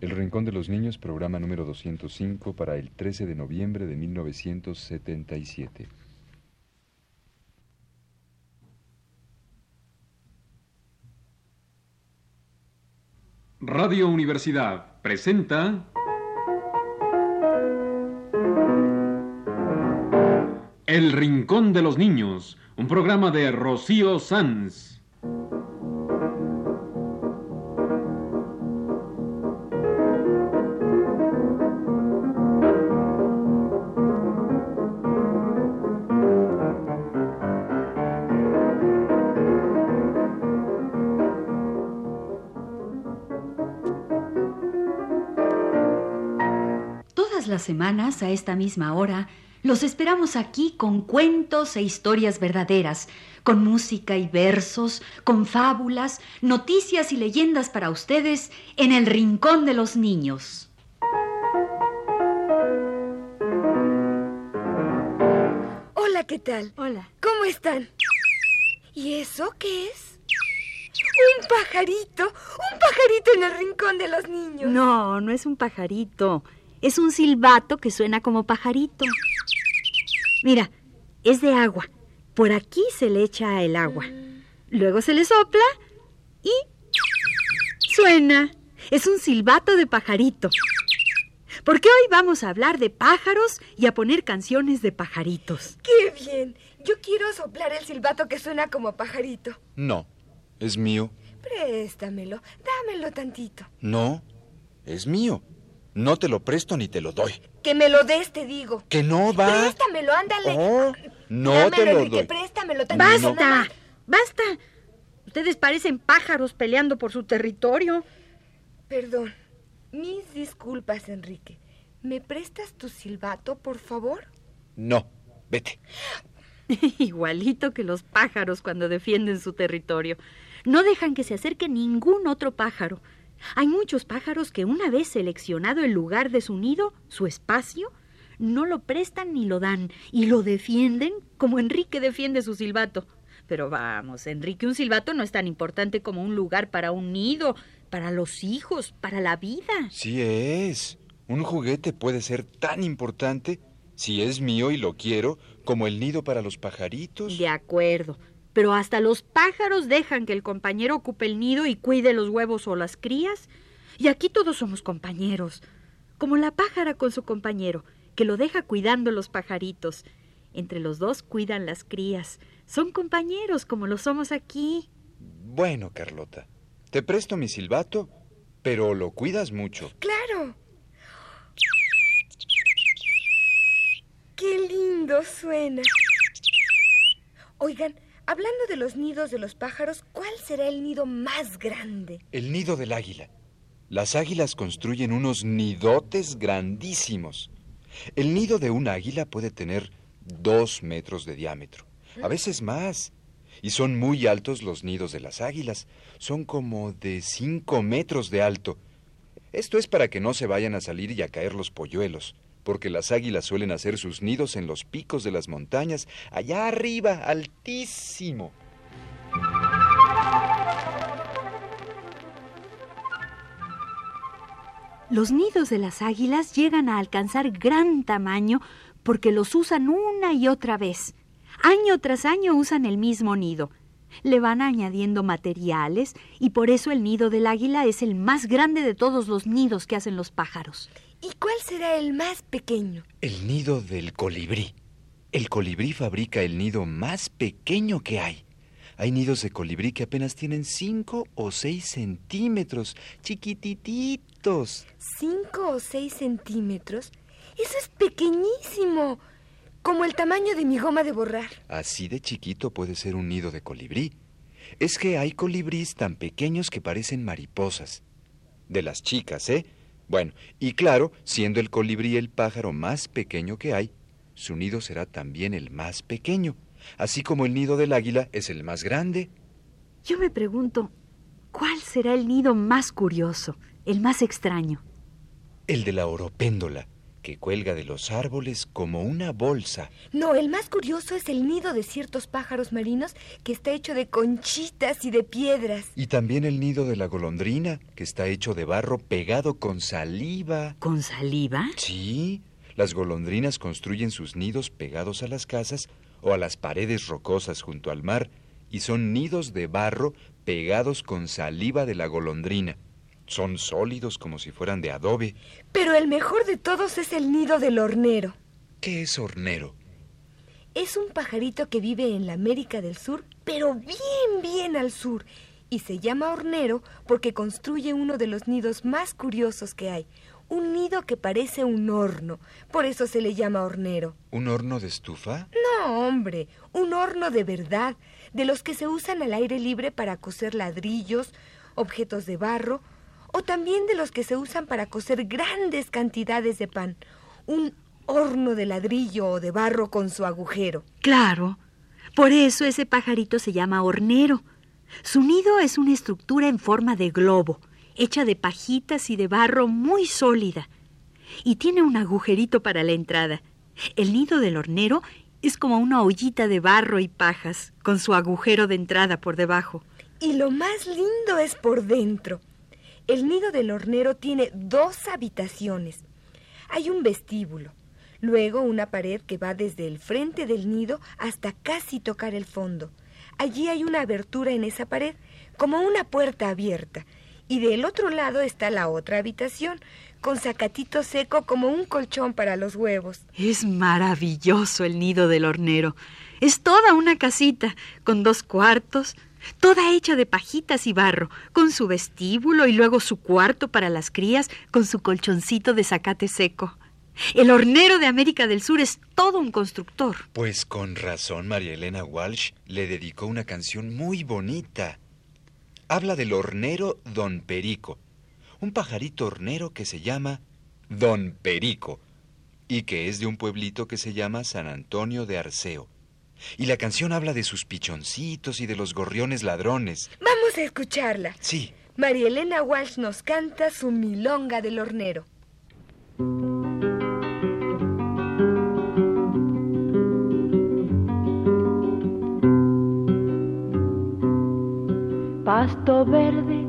El Rincón de los Niños, programa número 205 para el 13 de noviembre de 1977. Radio Universidad presenta El Rincón de los Niños, un programa de Rocío Sanz. Semanas, a esta misma hora, los esperamos aquí con cuentos e historias verdaderas, con música y versos, con fábulas, noticias y leyendas para ustedes en el Rincón de los Niños. Hola, ¿qué tal? Hola. ¿Cómo están? ¿Y eso qué es? Un pajarito, un pajarito en el rincón de los niños. No, no es un pajarito. Es un silbato que suena como pajarito. Mira, es de agua. Por aquí se le echa el agua. Luego se le sopla y suena. Es un silbato de pajarito. Porque hoy vamos a hablar de pájaros y a poner canciones de pajaritos. ¡Qué bien! Yo quiero soplar el silbato que suena como pajarito. No, es mío. Préstamelo, dámelo tantito. No, es mío. No te lo presto ni te lo doy. Que me lo des, te digo. Que no va. Préstamelo, ándale. Oh, no Dámelo, te lo Enrique, doy. préstamelo nada ¡Basta! ¡Basta! Ustedes parecen pájaros peleando por su territorio. Perdón. Mis disculpas, Enrique. ¿Me prestas tu silbato, por favor? No, vete. Igualito que los pájaros cuando defienden su territorio. No dejan que se acerque ningún otro pájaro. Hay muchos pájaros que una vez seleccionado el lugar de su nido, su espacio, no lo prestan ni lo dan y lo defienden como Enrique defiende su silbato. Pero vamos, Enrique, un silbato no es tan importante como un lugar para un nido, para los hijos, para la vida. Sí es. Un juguete puede ser tan importante, si es mío y lo quiero, como el nido para los pajaritos. De acuerdo. Pero hasta los pájaros dejan que el compañero ocupe el nido y cuide los huevos o las crías. Y aquí todos somos compañeros. Como la pájara con su compañero, que lo deja cuidando los pajaritos. Entre los dos cuidan las crías. Son compañeros como lo somos aquí. Bueno, Carlota, te presto mi silbato, pero lo cuidas mucho. Claro. Qué lindo suena. Oigan, hablando de los nidos de los pájaros, ¿cuál será el nido más grande? El nido del águila. Las águilas construyen unos nidotes grandísimos. El nido de un águila puede tener dos metros de diámetro, a veces más. Y son muy altos los nidos de las águilas. Son como de cinco metros de alto. Esto es para que no se vayan a salir y a caer los polluelos, porque las águilas suelen hacer sus nidos en los picos de las montañas, allá arriba, altísimo. Los nidos de las águilas llegan a alcanzar gran tamaño porque los usan una y otra vez. Año tras año usan el mismo nido. Le van añadiendo materiales y por eso el nido del águila es el más grande de todos los nidos que hacen los pájaros. ¿Y cuál será el más pequeño? El nido del colibrí. El colibrí fabrica el nido más pequeño que hay. Hay nidos de colibrí que apenas tienen cinco o seis centímetros, chiquitititos. ¿Cinco o seis centímetros? Eso es pequeñísimo. Como el tamaño de mi goma de borrar. Así de chiquito puede ser un nido de colibrí. Es que hay colibríes tan pequeños que parecen mariposas. De las chicas, ¿eh? Bueno, y claro, siendo el colibrí el pájaro más pequeño que hay, su nido será también el más pequeño, así como el nido del águila es el más grande. Yo me pregunto, ¿cuál será el nido más curioso, el más extraño? El de la oropéndola, que cuelga de los árboles como una bolsa. No, el más curioso es el nido de ciertos pájaros marinos que está hecho de conchitas y de piedras. Y también el nido de la golondrina, que está hecho de barro pegado con saliva. ¿Con saliva? Sí, las golondrinas construyen sus nidos pegados a las casas o a las paredes rocosas junto al mar y son nidos de barro pegados con saliva de la golondrina. Son sólidos como si fueran de adobe. Pero el mejor de todos es el nido del hornero. ¿Qué es hornero? Es un pajarito que vive en la América del Sur, pero bien, bien al sur. Y se llama hornero porque construye uno de los nidos más curiosos que hay. Un nido que parece un horno. Por eso se le llama hornero. ¿Un horno de estufa? No, hombre, un horno de verdad, de los que se usan al aire libre para coser ladrillos, objetos de barro o también de los que se usan para cocer grandes cantidades de pan. Un horno de ladrillo o de barro con su agujero. Claro. Por eso ese pajarito se llama hornero. Su nido es una estructura en forma de globo, hecha de pajitas y de barro muy sólida. Y tiene un agujerito para la entrada. El nido del hornero es como una ollita de barro y pajas, con su agujero de entrada por debajo. Y lo más lindo es por dentro. El nido del hornero tiene dos habitaciones. Hay un vestíbulo, luego una pared que va desde el frente del nido hasta casi tocar el fondo. Allí hay una abertura en esa pared, como una puerta abierta, y del otro lado está la otra habitación, con sacatito seco como un colchón para los huevos. Es maravilloso el nido del hornero. Es toda una casita, con dos cuartos, toda hecha de pajitas y barro, con su vestíbulo y luego su cuarto para las crías, con su colchoncito de zacate seco. El hornero de América del Sur es todo un constructor. Pues con razón María Elena Walsh le dedicó una canción muy bonita. Habla del hornero Don Perico, un pajarito hornero que se llama Don Perico y que es de un pueblito que se llama San Antonio de Arceo. Y la canción habla de sus pichoncitos y de los gorriones ladrones. Vamos a escucharla. Sí. María Elena Walsh nos canta su milonga del hornero. Pasto verde,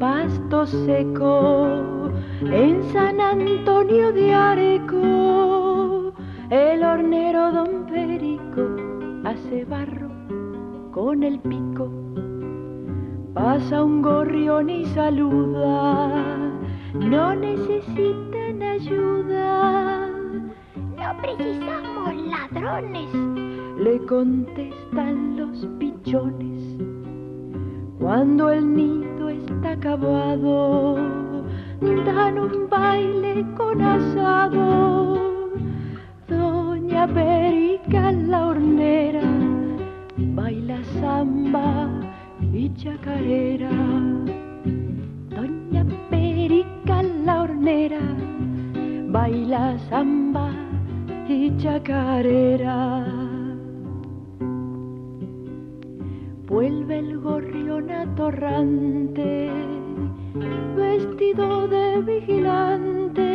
pasto seco, en San Antonio de Areco, el hornero don Perico hace barro con el pico. Pasa un gorrión y saluda, no necesitan ayuda. No precisamos ladrones, le contestan los pichones. Cuando el nido está acabado, dan un baile con asado. Doña Perica la hornera baila samba y chacarera. Doña Perica la hornera baila samba y chacarera. Vuelve el gorrión atorrante, vestido de vigilante,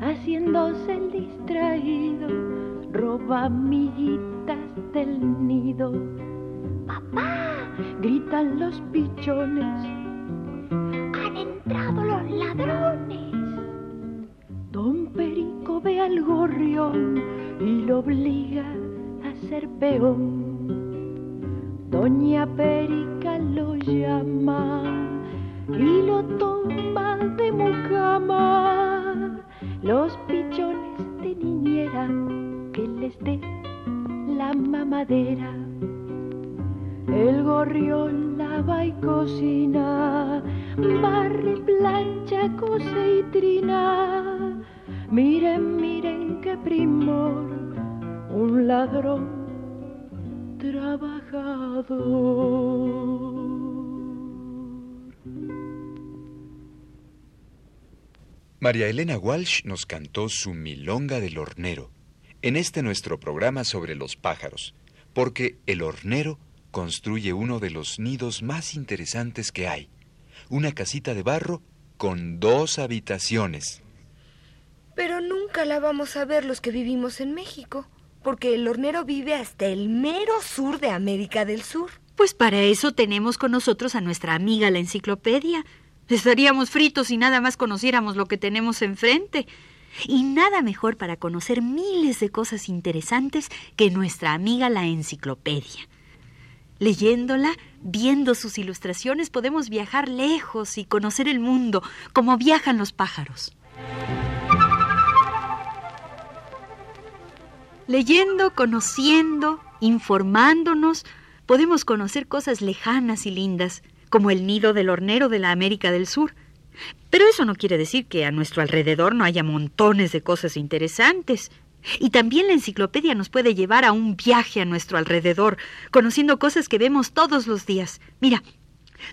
haciéndose el distraído, roba amiguitas del nido. papá, Gritan los pichones, han entrado los ladrones. Don Perico ve al gorrión y lo obliga a ser peón. Doña Perica lo llama y lo toma de mucama. Los pichones de niñera dé la mamadera. El gorrión lava y cocina, barre, plancha, cose y trina. Miren, miren qué primor, un ladrón trabajador. María Elena Walsh nos cantó su Milonga del Hornero en este nuestro programa sobre los pájaros, porque el hornero construye uno de los nidos más interesantes que hay, una casita de barro con dos habitaciones. Pero nunca la vamos a ver los que vivimos en México, porque el hornero vive hasta el mero sur de América del Sur. Pues para eso tenemos con nosotros a nuestra amiga la enciclopedia. Estaríamos fritos si nada más conociéramos lo que tenemos enfrente. Y nada mejor para conocer miles de cosas interesantes que nuestra amiga la enciclopedia. Leyéndola, viendo sus ilustraciones, podemos viajar lejos y conocer el mundo como viajan los pájaros. Leyendo, conociendo, informándonos, podemos conocer cosas lejanas y lindas, como el nido del hornero de la América del Sur. Pero eso no quiere decir que a nuestro alrededor no haya montones de cosas interesantes. Y también la enciclopedia nos puede llevar a un viaje a nuestro alrededor, conociendo cosas que vemos todos los días. Mira,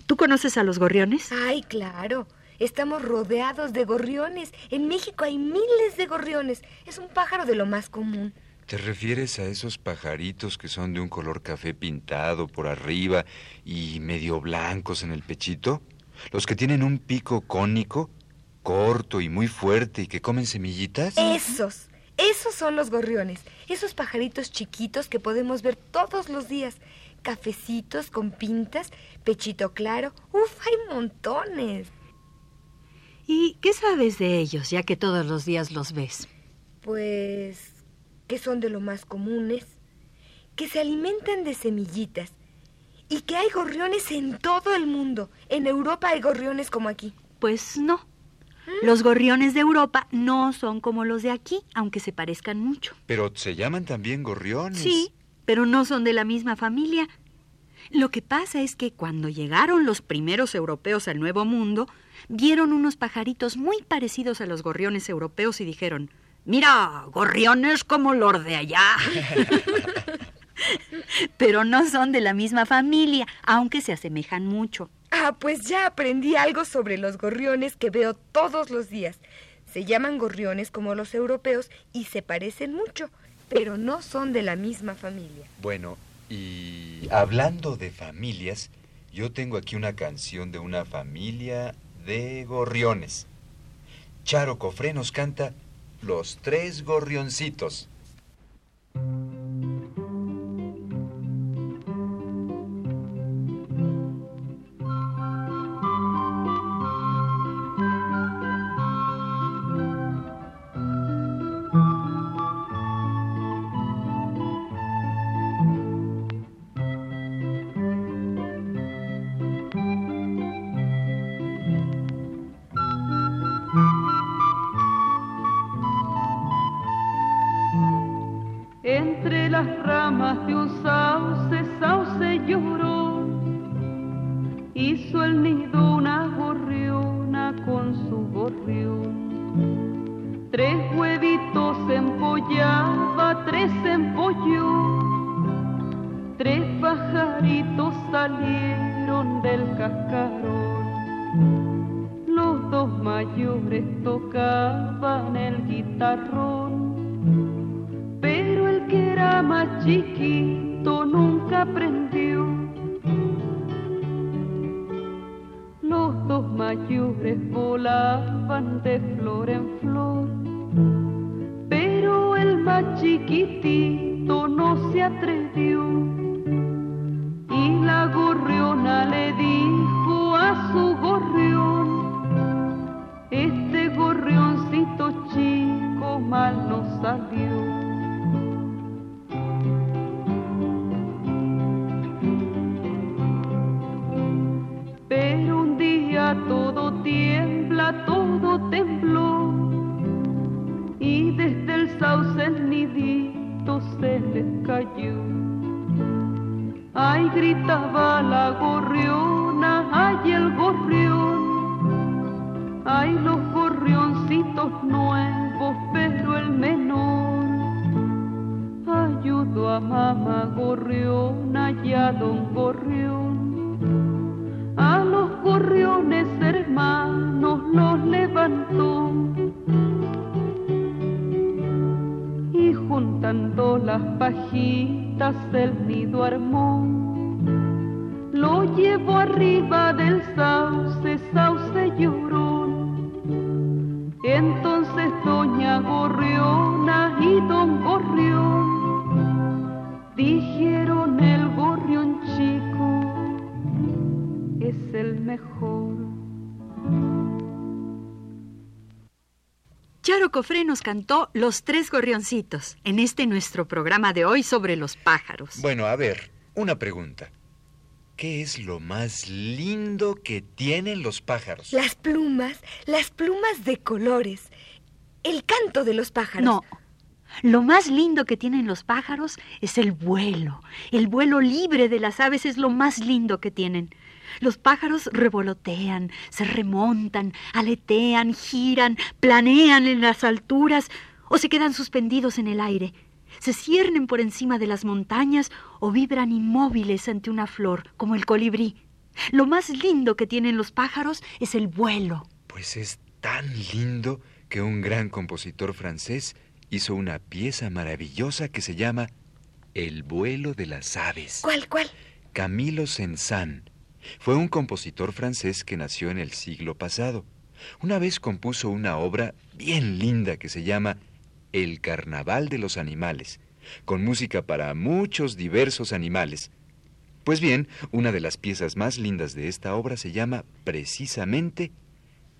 ¿tú conoces a los gorriones? Ay, claro. Estamos rodeados de gorriones. En México hay miles de gorriones. Es un pájaro de lo más común. ¿Te refieres a esos pajaritos que son de un color café pintado por arriba y medio blancos en el pechito? ¿Los que tienen un pico cónico, corto y muy fuerte y que comen semillitas? Esos. Esos son los gorriones. Esos pajaritos chiquitos que podemos ver todos los días. Cafecitos con pintas, pechito claro. Uf, hay montones. ¿Y qué sabes de ellos, ya que todos los días los ves? Pues que son de lo más comunes, que se alimentan de semillitas y que hay gorriones en todo el mundo. En Europa hay gorriones como aquí. Pues no. Los gorriones de Europa no son como los de aquí, aunque se parezcan mucho. Pero se llaman también gorriones. Sí, pero no son de la misma familia. Lo que pasa es que cuando llegaron los primeros europeos al Nuevo Mundo, vieron unos pajaritos muy parecidos a los gorriones europeos y dijeron, Mira, gorriones como los de allá. Pero no son de la misma familia, aunque se asemejan mucho. Ah, pues ya aprendí algo sobre los gorriones que veo todos los días. Se llaman gorriones como los europeos y se parecen mucho, pero no son de la misma familia. Bueno, y hablando de familias, yo tengo aquí una canción de una familia de gorriones. Charo Cofré nos canta los tres gorrioncitos. salieron del cascarón. Los dos mayores tocaban el guitarrón, pero el que era más chiquito nunca aprendió. Los dos mayores volaban de flor en flor, pero el más chiquitito no se atrevió. Y la gorriona le dijo a su gorrión, este gorrioncito chico mal nos salió. Gritaba la gorriona, ay el gorrión, ay los gorrioncitos nuevos, pero el menor. Ayudo a mamá gorriona y a don gorrión, a los gorriones hermanos los levantó. Y juntando las pajitas el nido armó arriba del sauce, sauce llorón. Entonces doña Gorriona y don Gorrión dijeron el gorrión chico es el mejor. Charo Cofré nos cantó Los Tres Gorrioncitos en este nuestro programa de hoy sobre los pájaros. Bueno, a ver, una pregunta. ¿Qué es lo más lindo que tienen los pájaros? Las plumas, las plumas de colores. El canto de los pájaros. No. Lo más lindo que tienen los pájaros es el vuelo. El vuelo libre de las aves es lo más lindo que tienen. Los pájaros revolotean, se remontan, aletean, giran, planean en las alturas o se quedan suspendidos en el aire. Se ciernen por encima de las montañas o vibran inmóviles ante una flor, como el colibrí. Lo más lindo que tienen los pájaros es el vuelo. Pues es tan lindo que un gran compositor francés hizo una pieza maravillosa que se llama El vuelo de las aves. ¿Cuál, cuál? Camilo Saint-Saëns fue un compositor francés que nació en el siglo pasado. Una vez compuso una obra bien linda que se llama El Carnaval de los Animales, con música para muchos diversos animales. Pues bien, una de las piezas más lindas de esta obra se llama precisamente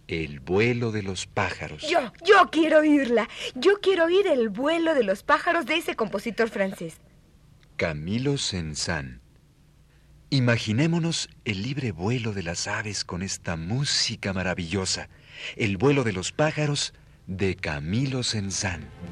El vuelo de los pájaros. Yo, yo quiero oírla. Yo quiero oír el vuelo de los pájaros de ese compositor francés. Camilo Saint-Saëns. Imaginémonos el libre vuelo de las aves con esta música maravillosa, el vuelo de los pájaros de Camilo Saint-Saëns.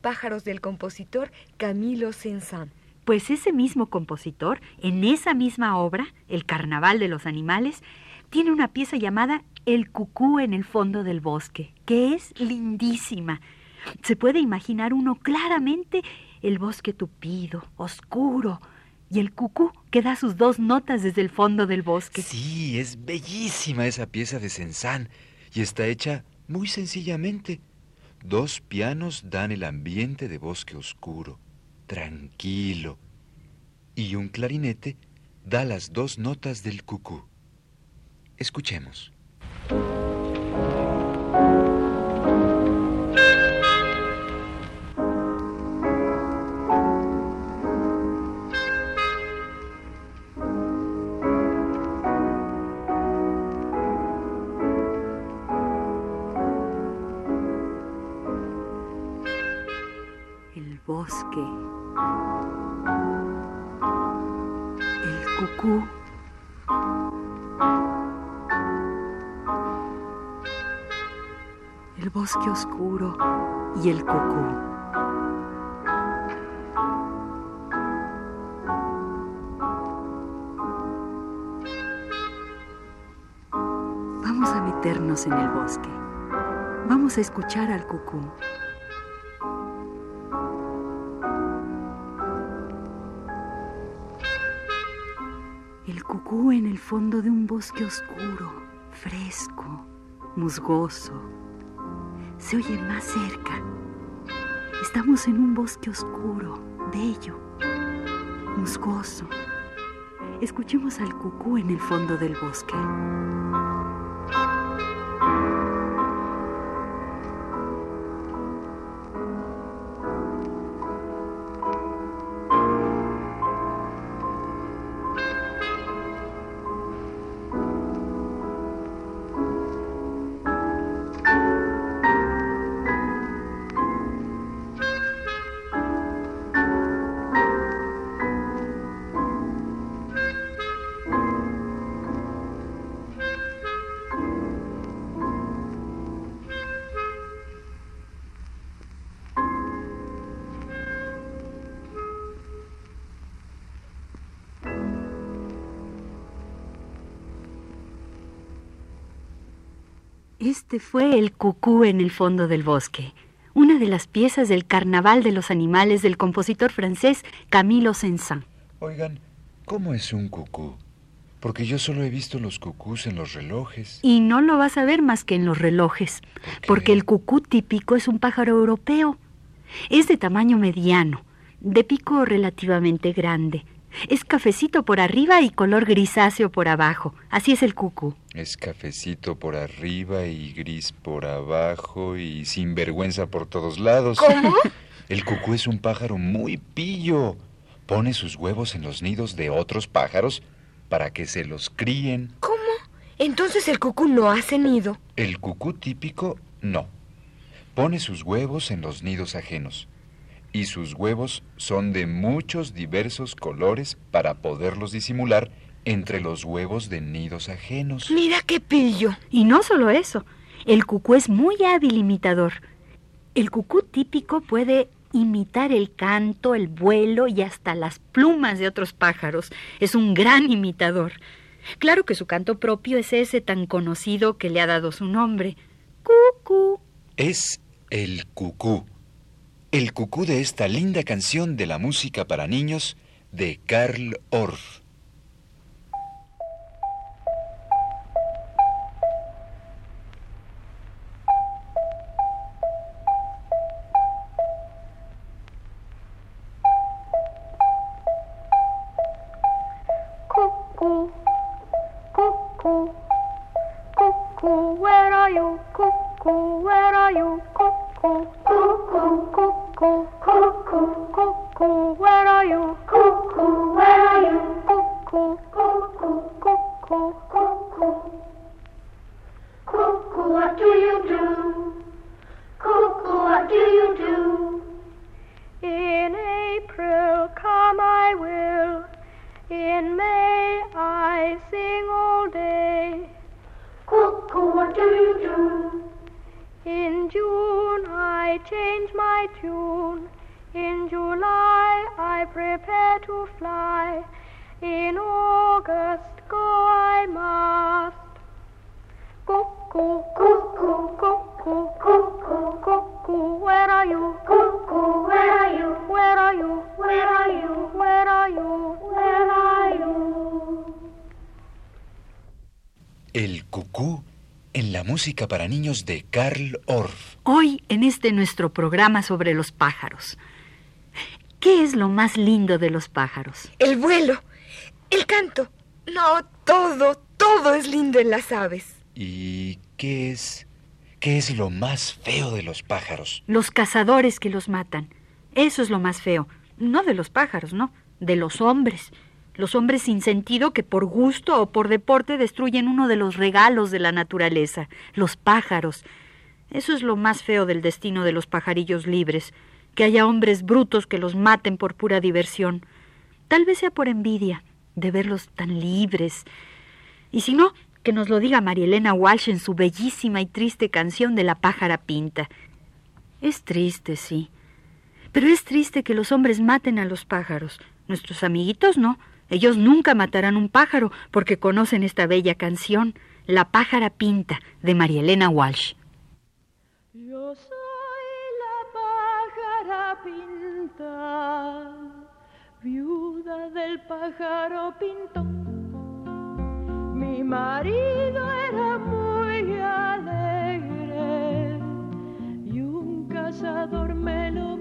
Pájaros del compositor Camilo Saint-Saëns. Pues ese mismo compositor, en esa misma obra, El Carnaval de los Animales, tiene una pieza llamada El cucú en el fondo del bosque, que es lindísima. Se puede imaginar uno claramente el bosque tupido, oscuro, y el cucú que da sus dos notas desde el fondo del bosque. Sí, es bellísima esa pieza de Saint-Saëns y está hecha muy sencillamente. Dos pianos dan el ambiente de bosque oscuro, tranquilo, y un clarinete da las dos notas del cucú. Escuchemos. Bosque oscuro y el cucú. Vamos a meternos en el bosque. Vamos a escuchar al cucú. El cucú en el fondo de un bosque oscuro, fresco, musgoso. Se oye más cerca. Estamos en un bosque oscuro, bello, musgoso. Escuchemos al cucú en el fondo del bosque. Este fue el cucú en el fondo del bosque, una de las piezas del Carnaval de los Animales del compositor francés Camilo Saint-Saëns. Oigan, ¿cómo es un cucú? Porque yo solo he visto los cucús en los relojes. Y no lo vas a ver más que en los relojes, porque el cucú típico es un pájaro europeo. Es de tamaño mediano, de pico relativamente grande. Es cafecito por arriba y color grisáceo por abajo. Así es el cucú. Es cafecito por arriba y gris por abajo y sin vergüenza por todos lados. ¿Cómo? El cucú es un pájaro muy pillo. Pone sus huevos en los nidos de otros pájaros para que se los críen. ¿Cómo? Entonces el cucú no hace nido. El cucú típico no. Pone sus huevos en los nidos ajenos. Y sus huevos son de muchos diversos colores para poderlos disimular entre los huevos de nidos ajenos. Mira qué pillo. Y no solo eso, el cucú es muy hábil imitador. El cucú típico puede imitar el canto, el vuelo y hasta las plumas de otros pájaros. Es un gran imitador. Claro que su canto propio es ese tan conocido que le ha dado su nombre. Cucú. Es el cucú. El cucú de esta linda canción de la música para niños de Karl Orff. Tune. In July I prepare to fly. In August go I must. Cuckoo, cuckoo, cuckoo, cuckoo, cuckoo, where are you? Cuckoo, where are you? Where are you? Where are you? Where are you? Where are you? El cucú en la música para niños de Karl Orff. Hoy en este nuestro programa sobre los pájaros. ¿Qué es lo más lindo de los pájaros? El vuelo. El canto. No, todo, todo es lindo en las aves. ¿Y qué es? ¿Qué es lo más feo de los pájaros? Los cazadores que los matan. Eso es lo más feo. No de los pájaros, no, de los hombres. Los hombres sin sentido que por gusto o por deporte destruyen uno de los regalos de la naturaleza, los pájaros. Eso es lo más feo del destino de los pajarillos libres, que haya hombres brutos que los maten por pura diversión. Tal vez sea por envidia de verlos tan libres. Y si no, que nos lo diga María Elena Walsh en su bellísima y triste canción de la pájara pinta. Es triste, sí. Pero es triste que los hombres maten a los pájaros. Nuestros amiguitos no. Ellos nunca matarán un pájaro porque conocen esta bella canción, La pájara pinta, de María Elena Walsh. Yo soy la pájara pinta, viuda del pájaro pintón. Mi marido era muy alegre y un cazador me lo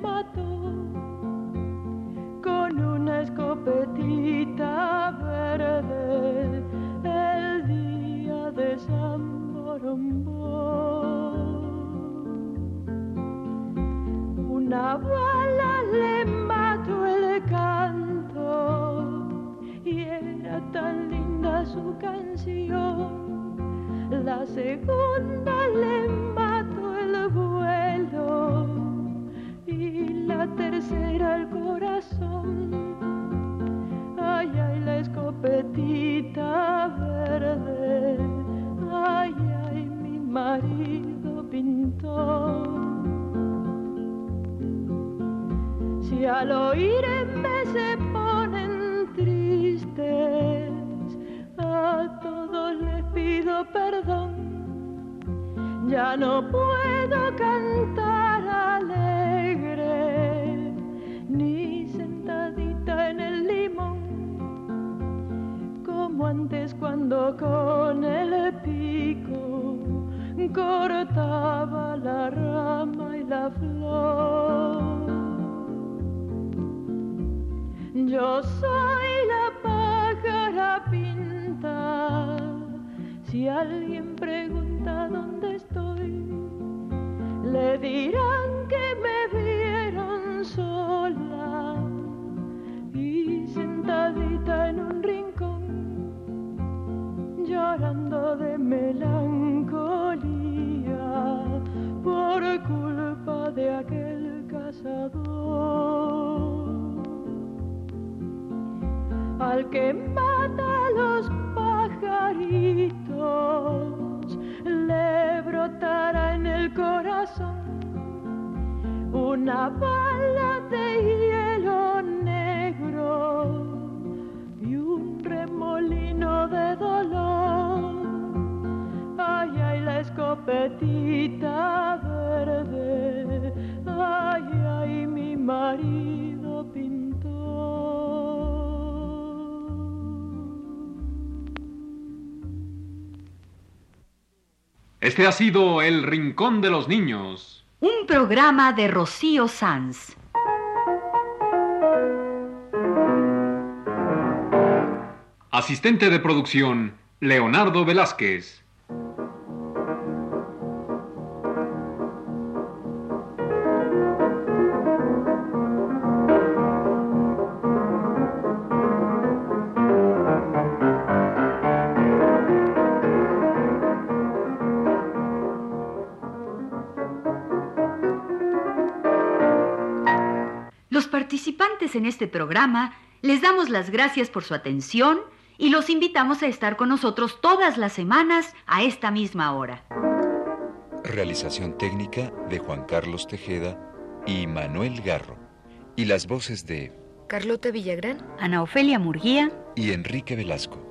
perdón. Ya no puedo cantar alegre, ni sentadita en el limón, como antes cuando con el pico cortaba la rama y la flor. Yo soy la pájara pinta, si alguien pregunta dónde estoy, le dirán que me vieron sola y sentadita en un rincón, llorando de melancolía por culpa de aquel cazador. Al que una bala de hielo negro y un remolino de dolor. Ay, ay, la escopetita verde, ay, ay, mi marido pintor. Este ha sido El Rincón de los Niños. Programa de Rocío Sanz. Asistente de producción, Leonardo Velázquez. En este programa les damos las gracias por su atención y los invitamos a estar con nosotros todas las semanas a esta misma hora. Realización técnica de Juan Carlos Tejeda y Manuel Garro. Y las voces de Carlota Villagrán. Ana Ofelia Murguía. y Enrique Velasco.